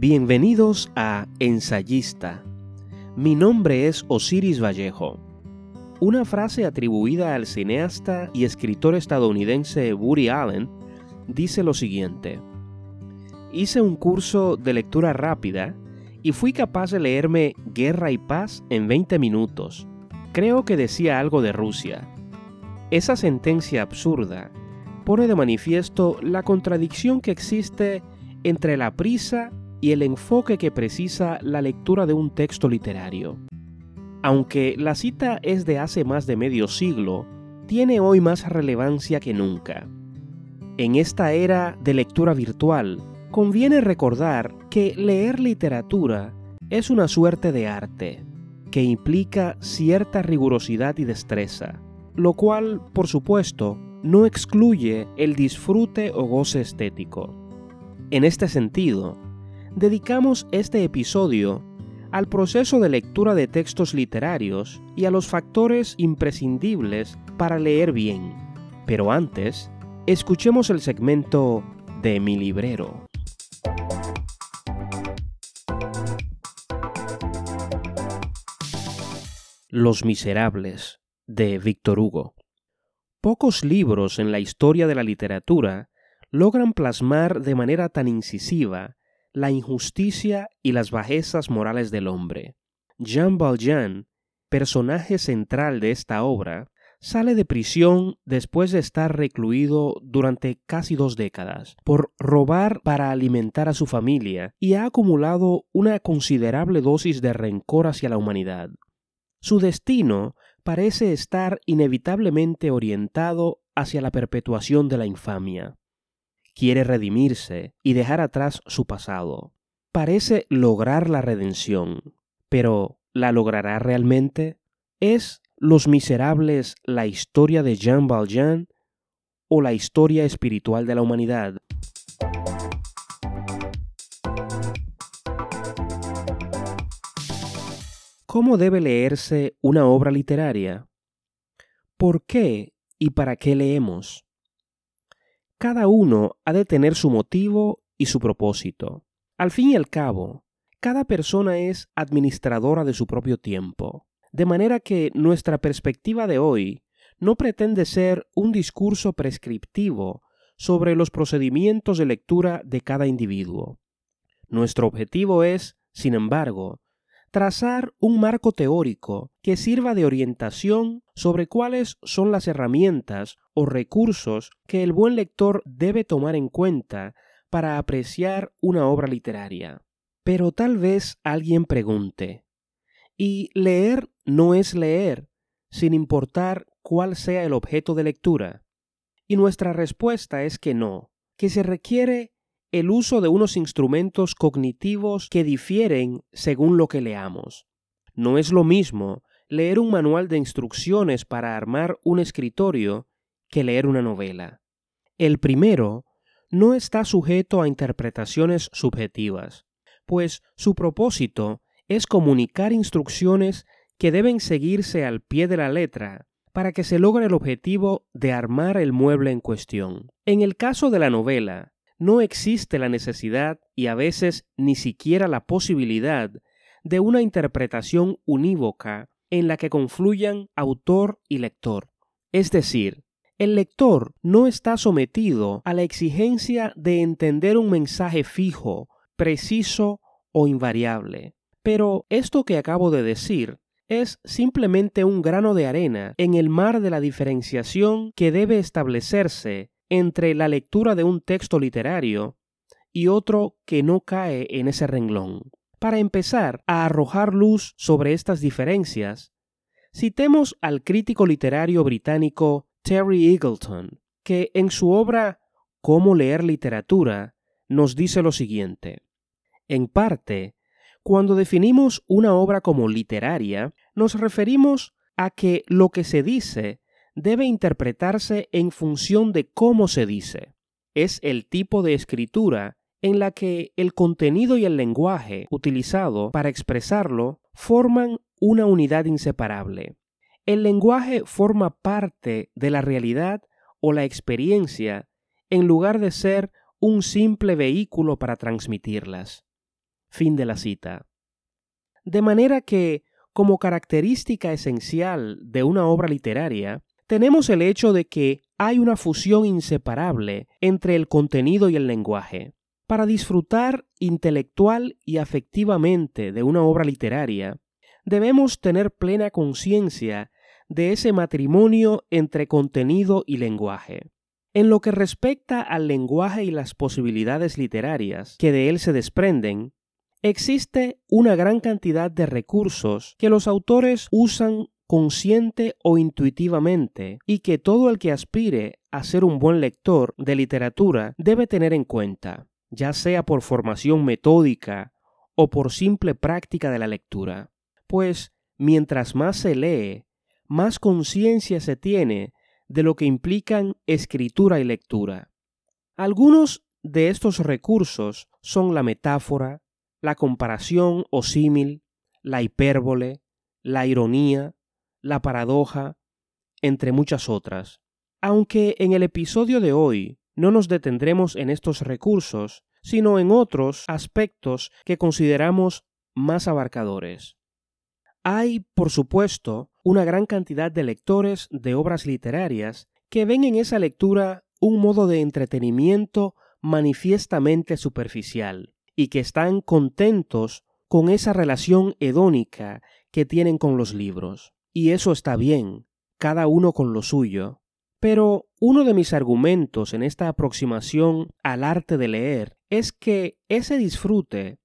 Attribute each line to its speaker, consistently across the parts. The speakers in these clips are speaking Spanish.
Speaker 1: Bienvenidos a Ensayista. Mi nombre es Osiris Vallejo. Una frase atribuida al cineasta y escritor estadounidense Woody Allen dice lo siguiente. Hice un curso de lectura rápida y fui capaz de leerme Guerra y Paz en 20 minutos. Creo que decía algo de Rusia. Esa sentencia absurda pone de manifiesto la contradicción que existe entre la prisa y el enfoque que precisa la lectura de un texto literario. Aunque la cita es de hace más de medio siglo, tiene hoy más relevancia que nunca. En esta era de lectura virtual, conviene recordar que leer literatura es una suerte de arte, que implica cierta rigurosidad y destreza, lo cual, por supuesto, no excluye el disfrute o goce estético. En este sentido, dedicamos este episodio al proceso de lectura de textos literarios y a los factores imprescindibles para leer bien. Pero antes, escuchemos el segmento de mi librero. Los Miserables, de Víctor Hugo. Pocos libros en la historia de la literatura logran plasmar de manera tan incisiva la injusticia y las bajezas morales del hombre. Jean Valjean, personaje central de esta obra, sale de prisión después de estar recluido durante casi dos décadas por robar para alimentar a su familia y ha acumulado una considerable dosis de rencor hacia la humanidad. Su destino parece estar inevitablemente orientado hacia la perpetuación de la infamia. Quiere redimirse y dejar atrás su pasado. Parece lograr la redención, pero ¿la logrará realmente? ¿Es Los Miserables la historia de Jean Valjean o la historia espiritual de la humanidad? ¿Cómo debe leerse una obra literaria? ¿Por qué y para qué leemos? Cada uno ha de tener su motivo y su propósito. Al fin y al cabo, cada persona es administradora de su propio tiempo, de manera que nuestra perspectiva de hoy no pretende ser un discurso prescriptivo sobre los procedimientos de lectura de cada individuo. Nuestro objetivo es, sin embargo, trazar un marco teórico que sirva de orientación sobre cuáles son las herramientas o recursos que el buen lector debe tomar en cuenta para apreciar una obra literaria. Pero tal vez alguien pregunte, ¿y leer no es leer, sin importar cuál sea el objeto de lectura? Y nuestra respuesta es que no, que se requiere el uso de unos instrumentos cognitivos que difieren según lo que leamos. No es lo mismo leer un manual de instrucciones para armar un escritorio que leer una novela. El primero no está sujeto a interpretaciones subjetivas, pues su propósito es comunicar instrucciones que deben seguirse al pie de la letra para que se logre el objetivo de armar el mueble en cuestión. En el caso de la novela, no existe la necesidad y a veces ni siquiera la posibilidad de una interpretación unívoca en la que confluyan autor y lector. Es decir, el lector no está sometido a la exigencia de entender un mensaje fijo, preciso o invariable. Pero esto que acabo de decir es simplemente un grano de arena en el mar de la diferenciación que debe establecerse entre la lectura de un texto literario y otro que no cae en ese renglón. Para empezar a arrojar luz sobre estas diferencias, citemos al crítico literario británico Terry Eagleton, que en su obra Cómo leer literatura nos dice lo siguiente. En parte, cuando definimos una obra como literaria, nos referimos a que lo que se dice debe interpretarse en función de cómo se dice. Es el tipo de escritura en la que el contenido y el lenguaje utilizado para expresarlo forman una unidad inseparable. El lenguaje forma parte de la realidad o la experiencia en lugar de ser un simple vehículo para transmitirlas. Fin de la cita. De manera que, como característica esencial de una obra literaria, tenemos el hecho de que hay una fusión inseparable entre el contenido y el lenguaje. Para disfrutar intelectual y afectivamente de una obra literaria, debemos tener plena conciencia de ese matrimonio entre contenido y lenguaje. En lo que respecta al lenguaje y las posibilidades literarias que de él se desprenden, existe una gran cantidad de recursos que los autores usan consciente o intuitivamente y que todo el que aspire a ser un buen lector de literatura debe tener en cuenta, ya sea por formación metódica o por simple práctica de la lectura. Pues mientras más se lee, más conciencia se tiene de lo que implican escritura y lectura. Algunos de estos recursos son la metáfora, la comparación o símil, la hipérbole, la ironía, la paradoja, entre muchas otras. Aunque en el episodio de hoy no nos detendremos en estos recursos, sino en otros aspectos que consideramos más abarcadores. Hay, por supuesto, una gran cantidad de lectores de obras literarias que ven en esa lectura un modo de entretenimiento manifiestamente superficial y que están contentos con esa relación hedónica que tienen con los libros. Y eso está bien, cada uno con lo suyo. Pero uno de mis argumentos en esta aproximación al arte de leer es que ese disfrute,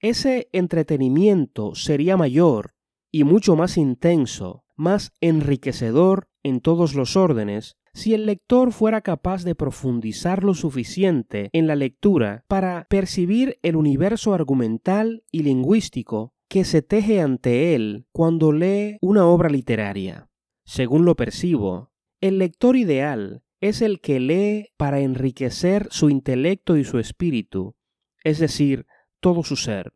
Speaker 1: ese entretenimiento sería mayor y mucho más intenso, más enriquecedor en todos los órdenes, si el lector fuera capaz de profundizar lo suficiente en la lectura para percibir el universo argumental y lingüístico que se teje ante él cuando lee una obra literaria. Según lo percibo, el lector ideal es el que lee para enriquecer su intelecto y su espíritu, es decir, todo su ser.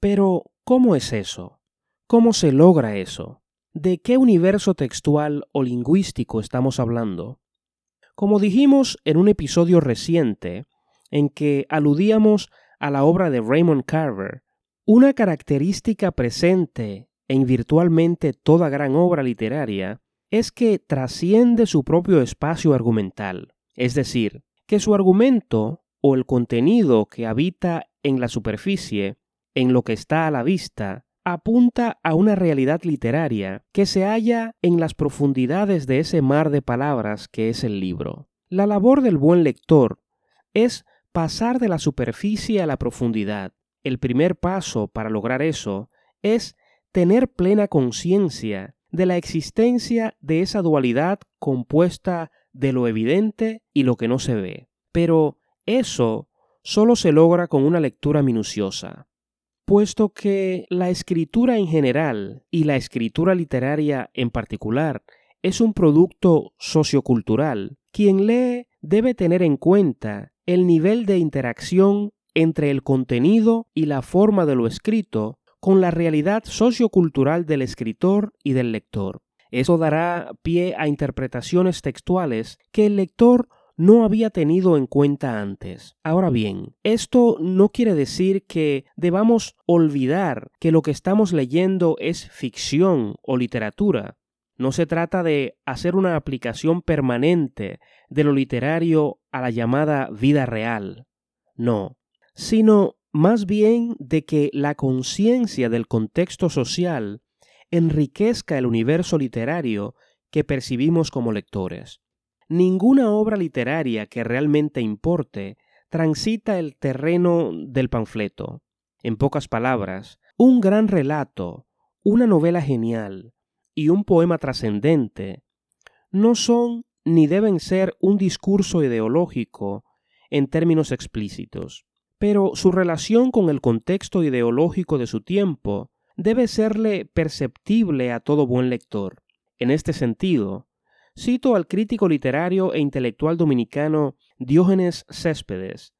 Speaker 1: Pero, ¿cómo es eso? ¿Cómo se logra eso? ¿De qué universo textual o lingüístico estamos hablando? Como dijimos en un episodio reciente, en que aludíamos a la obra de Raymond Carver, una característica presente en virtualmente toda gran obra literaria es que trasciende su propio espacio argumental, es decir, que su argumento o el contenido que habita en la superficie, en lo que está a la vista, apunta a una realidad literaria que se halla en las profundidades de ese mar de palabras que es el libro. La labor del buen lector es pasar de la superficie a la profundidad, el primer paso para lograr eso es tener plena conciencia de la existencia de esa dualidad compuesta de lo evidente y lo que no se ve. Pero eso solo se logra con una lectura minuciosa, puesto que la escritura en general y la escritura literaria en particular es un producto sociocultural, quien lee debe tener en cuenta el nivel de interacción entre el contenido y la forma de lo escrito con la realidad sociocultural del escritor y del lector. Eso dará pie a interpretaciones textuales que el lector no había tenido en cuenta antes. Ahora bien, esto no quiere decir que debamos olvidar que lo que estamos leyendo es ficción o literatura. No se trata de hacer una aplicación permanente de lo literario a la llamada vida real. No, sino más bien de que la conciencia del contexto social enriquezca el universo literario que percibimos como lectores. Ninguna obra literaria que realmente importe transita el terreno del panfleto. En pocas palabras, un gran relato, una novela genial y un poema trascendente no son ni deben ser un discurso ideológico en términos explícitos pero su relación con el contexto ideológico de su tiempo debe serle perceptible a todo buen lector. En este sentido, cito al crítico literario e intelectual dominicano Diógenes Céspedes,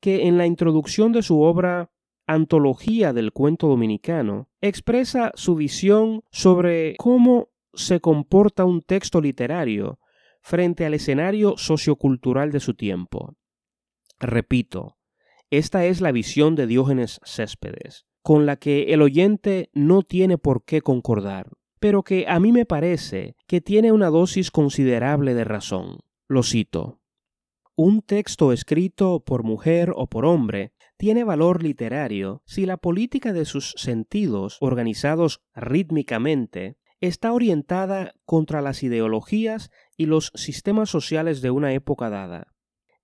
Speaker 1: que en la introducción de su obra Antología del Cuento Dominicano expresa su visión sobre cómo se comporta un texto literario frente al escenario sociocultural de su tiempo. Repito, Esta es la visión de Diógenes Céspedes, con la que el oyente no tiene por qué concordar, pero que a mí me parece que tiene una dosis considerable de razón. Lo cito. Un texto escrito por mujer o por hombre tiene valor literario si la política de sus sentidos, organizados rítmicamente, está orientada contra las ideologías y los sistemas sociales de una época dada.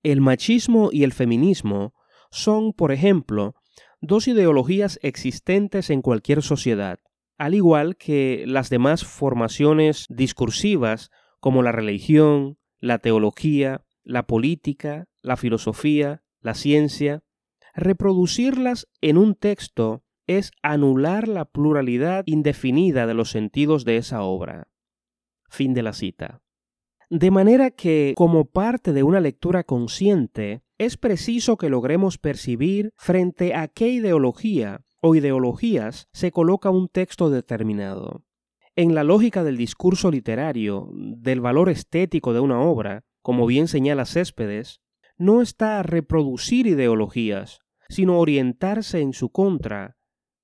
Speaker 1: El machismo y el feminismo son, por ejemplo, dos ideologías existentes en cualquier sociedad, al igual que las demás formaciones discursivas como la religión, la teología, la política, la filosofía, la ciencia. Reproducirlas en un texto es anular la pluralidad indefinida de los sentidos de esa obra. Fin de la cita. De manera que, como parte de una lectura consciente, es preciso que logremos percibir frente a qué ideología o ideologías se coloca un texto determinado. En la lógica del discurso literario, del valor estético de una obra, como bien señala Céspedes, no está a reproducir ideologías, sino orientarse en su contra,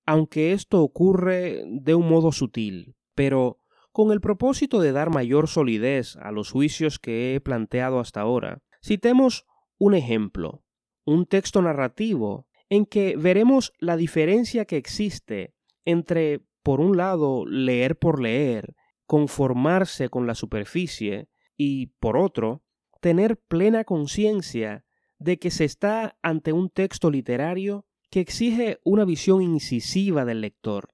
Speaker 1: aunque esto ocurre de un modo sutil, pero con el propósito de dar mayor solidez a los juicios que he planteado hasta ahora, citemos un ejemplo, un texto narrativo en que veremos la diferencia que existe entre, por un lado, leer por leer, conformarse con la superficie, y, por otro, tener plena conciencia de que se está ante un texto literario que exige una visión incisiva del lector.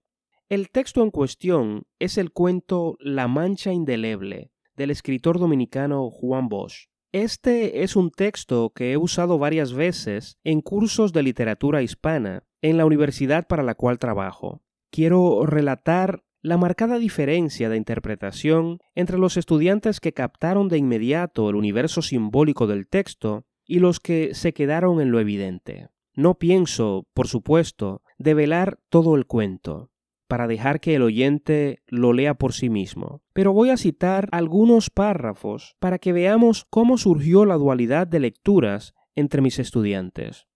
Speaker 1: El texto en cuestión es el cuento La Mancha Indeleble del escritor dominicano Juan Bosch. Este es un texto que he usado varias veces en cursos de literatura hispana en la universidad para la cual trabajo. Quiero relatar la marcada diferencia de interpretación entre los estudiantes que captaron de inmediato el universo simbólico del texto y los que se quedaron en lo evidente. No pienso, por supuesto, develar todo el cuento para dejar que el oyente lo lea por sí mismo. Pero voy a citar algunos párrafos para que veamos cómo surgió la dualidad de lecturas entre mis estudiantes.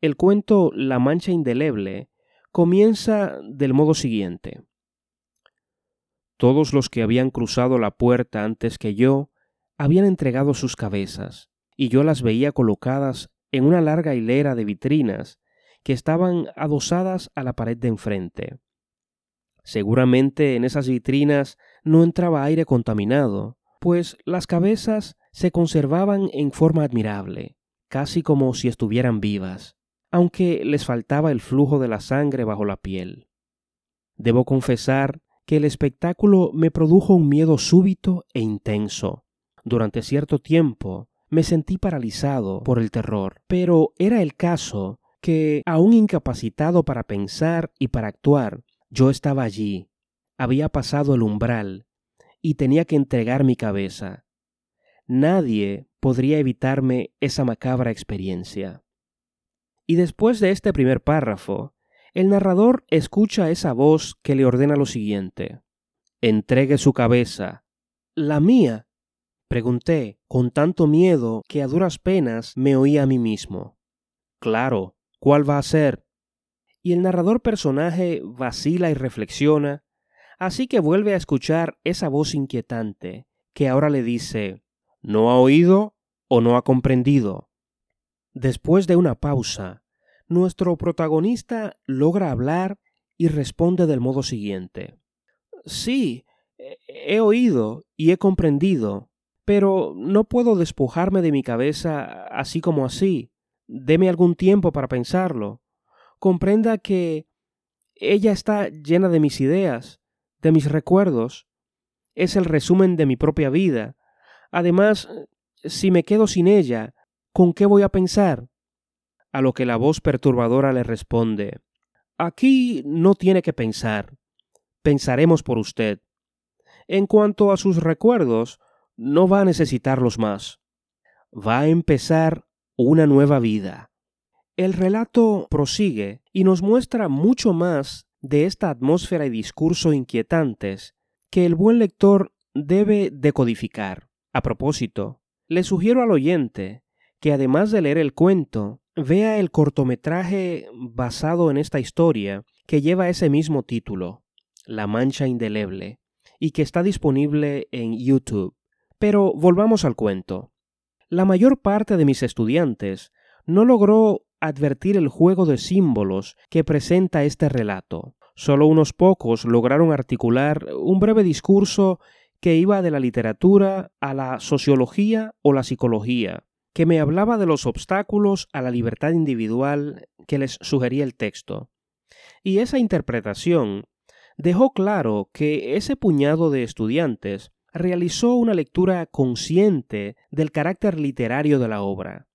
Speaker 1: El cuento La Mancha Indeleble comienza del modo siguiente. Todos los que habían cruzado la puerta antes que yo habían entregado sus cabezas, y yo las veía colocadas en una larga hilera de vitrinas que estaban adosadas a la pared de enfrente. Seguramente en esas vitrinas no entraba aire contaminado, pues las cabezas se conservaban en forma admirable, casi como si estuvieran vivas, aunque les faltaba el flujo de la sangre bajo la piel. Debo confesar que el espectáculo me produjo un miedo súbito e intenso. Durante cierto tiempo me sentí paralizado por el terror, pero era el caso que, aún incapacitado para pensar y para actuar, yo estaba allí, había pasado el umbral y tenía que entregar mi cabeza. Nadie podría evitarme esa macabra experiencia. Y después de este primer párrafo, el narrador escucha esa voz que le ordena lo siguiente. Entregue su cabeza. ¿La mía? Pregunté, con tanto miedo que a duras penas me oí a mí mismo. Claro, ¿cuál va a ser? Y el narrador personaje vacila y reflexiona, así que vuelve a escuchar esa voz inquietante que ahora le dice ¿No ha oído o no ha comprendido? Después de una pausa, nuestro protagonista logra hablar y responde del modo siguiente. Sí, he oído y he comprendido, pero no puedo despojarme de mi cabeza así como así. Deme algún tiempo para pensarlo comprenda que ella está llena de mis ideas, de mis recuerdos, es el resumen de mi propia vida. Además, si me quedo sin ella, ¿con qué voy a pensar? A lo que la voz perturbadora le responde Aquí no tiene que pensar. Pensaremos por usted. En cuanto a sus recuerdos, no va a necesitarlos más. Va a empezar una nueva vida. El relato prosigue y nos muestra mucho más de esta atmósfera y discurso inquietantes que el buen lector debe decodificar. A propósito, le sugiero al oyente que además de leer el cuento, vea el cortometraje basado en esta historia que lleva ese mismo título, La Mancha Indeleble, y que está disponible en YouTube. Pero volvamos al cuento. La mayor parte de mis estudiantes no logró advertir el juego de símbolos que presenta este relato. Solo unos pocos lograron articular un breve discurso que iba de la literatura a la sociología o la psicología, que me hablaba de los obstáculos a la libertad individual que les sugería el texto. Y esa interpretación dejó claro que ese puñado de estudiantes realizó una lectura consciente del carácter literario de la obra.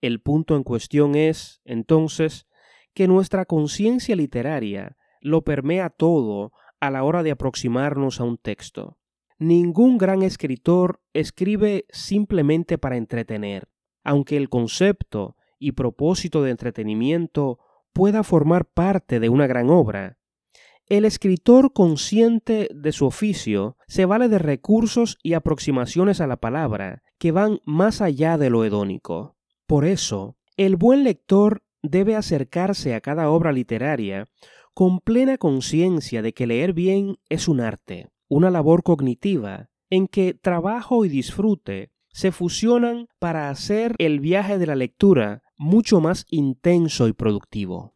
Speaker 1: El punto en cuestión es, entonces, que nuestra conciencia literaria lo permea todo a la hora de aproximarnos a un texto. Ningún gran escritor escribe simplemente para entretener, aunque el concepto y propósito de entretenimiento pueda formar parte de una gran obra. El escritor consciente de su oficio se vale de recursos y aproximaciones a la palabra que van más allá de lo hedónico. Por eso, el buen lector debe acercarse a cada obra literaria con plena conciencia de que leer bien es un arte una labor cognitiva en que trabajo y disfrute se fusionan para hacer el viaje de la lectura mucho más intenso y productivo.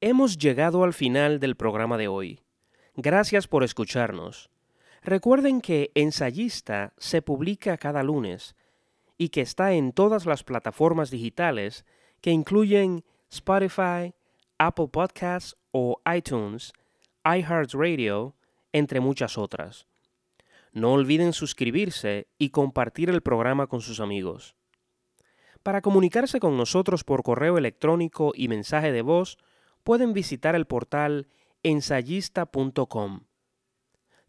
Speaker 1: Hemos llegado al final del programa de hoy. Gracias por escucharnos. Recuerden que Ensayista se publica cada lunes y que está en todas las plataformas digitales que incluyen Spotify, Apple Podcasts o iTunes, iHeartRadio, entre muchas otras. No olviden suscribirse y compartir el programa con sus amigos. Para comunicarse con nosotros por correo electrónico y mensaje de voz, pueden visitar el portal ensayista.com.